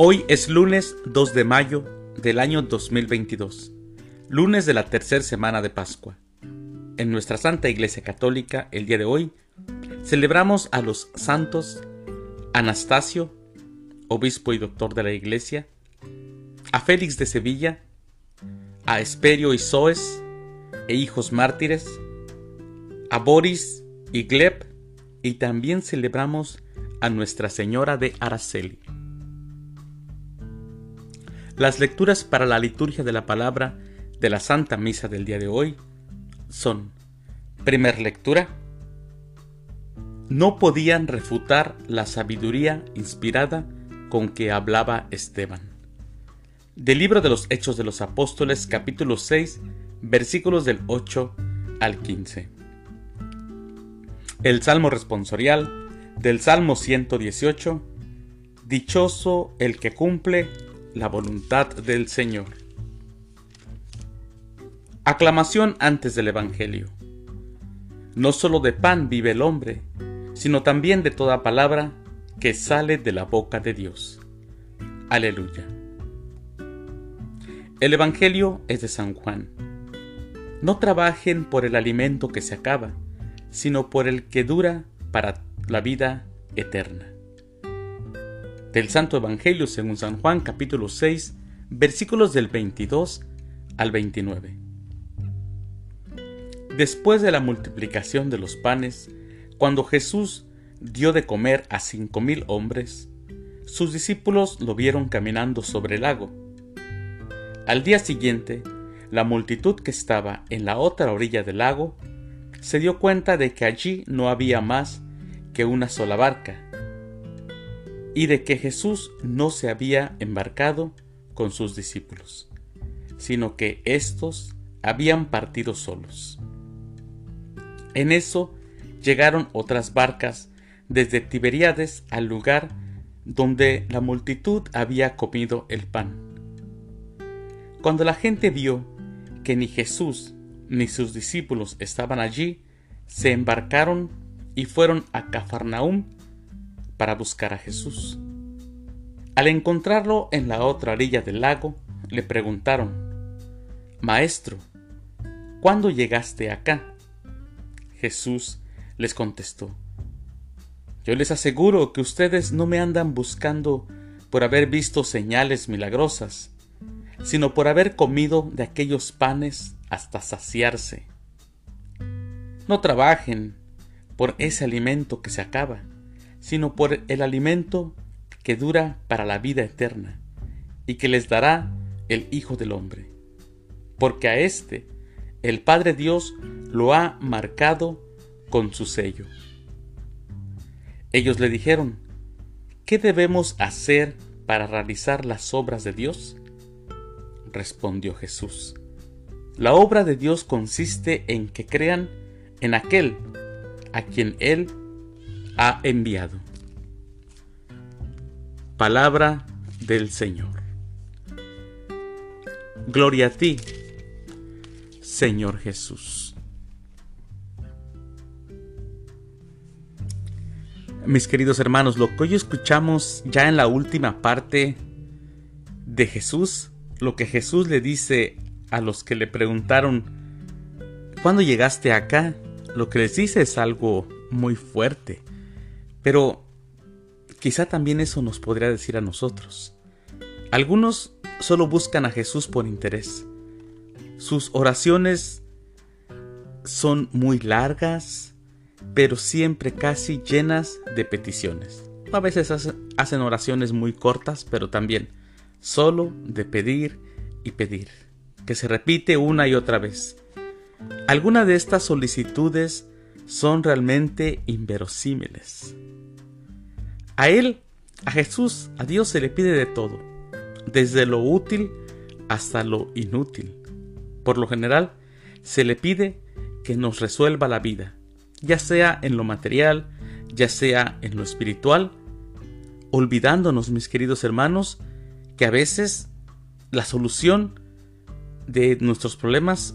Hoy es lunes 2 de mayo del año 2022, lunes de la tercera semana de Pascua. En nuestra Santa Iglesia Católica, el día de hoy, celebramos a los santos Anastasio, obispo y doctor de la Iglesia, a Félix de Sevilla, a Esperio y Soes, e hijos mártires, a Boris y Gleb, y también celebramos a Nuestra Señora de Araceli. Las lecturas para la liturgia de la palabra de la Santa Misa del día de hoy son, primer lectura, no podían refutar la sabiduría inspirada con que hablaba Esteban. Del libro de los Hechos de los Apóstoles capítulo 6 versículos del 8 al 15. El Salmo responsorial del Salmo 118, Dichoso el que cumple la voluntad del Señor. Aclamación antes del Evangelio. No solo de pan vive el hombre, sino también de toda palabra que sale de la boca de Dios. Aleluya. El Evangelio es de San Juan. No trabajen por el alimento que se acaba, sino por el que dura para la vida eterna del Santo Evangelio según San Juan capítulo 6 versículos del 22 al 29. Después de la multiplicación de los panes, cuando Jesús dio de comer a cinco mil hombres, sus discípulos lo vieron caminando sobre el lago. Al día siguiente, la multitud que estaba en la otra orilla del lago se dio cuenta de que allí no había más que una sola barca y de que Jesús no se había embarcado con sus discípulos, sino que éstos habían partido solos. En eso llegaron otras barcas desde Tiberíades al lugar donde la multitud había comido el pan. Cuando la gente vio que ni Jesús ni sus discípulos estaban allí, se embarcaron y fueron a Cafarnaúm para buscar a Jesús. Al encontrarlo en la otra orilla del lago, le preguntaron, Maestro, ¿cuándo llegaste acá? Jesús les contestó, Yo les aseguro que ustedes no me andan buscando por haber visto señales milagrosas, sino por haber comido de aquellos panes hasta saciarse. No trabajen por ese alimento que se acaba, sino por el alimento que dura para la vida eterna, y que les dará el Hijo del Hombre. Porque a éste el Padre Dios lo ha marcado con su sello. Ellos le dijeron, ¿qué debemos hacer para realizar las obras de Dios? Respondió Jesús, la obra de Dios consiste en que crean en aquel a quien Él ha enviado. Palabra del Señor. Gloria a ti, Señor Jesús. Mis queridos hermanos, lo que hoy escuchamos ya en la última parte de Jesús, lo que Jesús le dice a los que le preguntaron, ¿cuándo llegaste acá? Lo que les dice es algo muy fuerte. Pero quizá también eso nos podría decir a nosotros. Algunos solo buscan a Jesús por interés. Sus oraciones son muy largas, pero siempre casi llenas de peticiones. A veces hacen oraciones muy cortas, pero también solo de pedir y pedir, que se repite una y otra vez. Algunas de estas solicitudes son realmente inverosímiles. A Él, a Jesús, a Dios se le pide de todo, desde lo útil hasta lo inútil. Por lo general, se le pide que nos resuelva la vida, ya sea en lo material, ya sea en lo espiritual, olvidándonos, mis queridos hermanos, que a veces la solución de nuestros problemas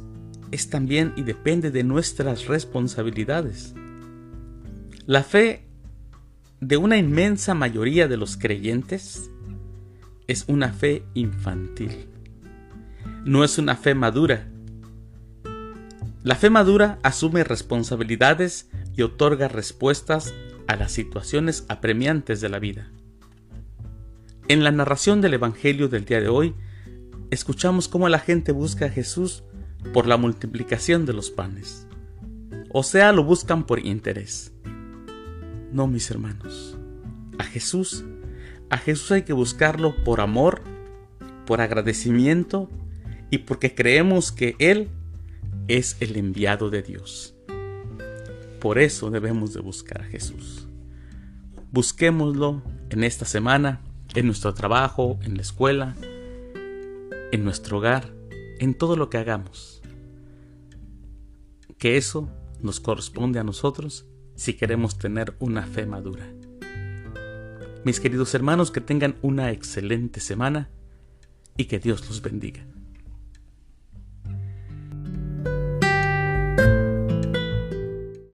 es también y depende de nuestras responsabilidades. La fe de una inmensa mayoría de los creyentes es una fe infantil. No es una fe madura. La fe madura asume responsabilidades y otorga respuestas a las situaciones apremiantes de la vida. En la narración del Evangelio del día de hoy, escuchamos cómo la gente busca a Jesús por la multiplicación de los panes. O sea, lo buscan por interés. No, mis hermanos. A Jesús, a Jesús hay que buscarlo por amor, por agradecimiento y porque creemos que Él es el enviado de Dios. Por eso debemos de buscar a Jesús. Busquémoslo en esta semana, en nuestro trabajo, en la escuela, en nuestro hogar, en todo lo que hagamos. Que eso nos corresponde a nosotros si queremos tener una fe madura. Mis queridos hermanos, que tengan una excelente semana y que Dios los bendiga.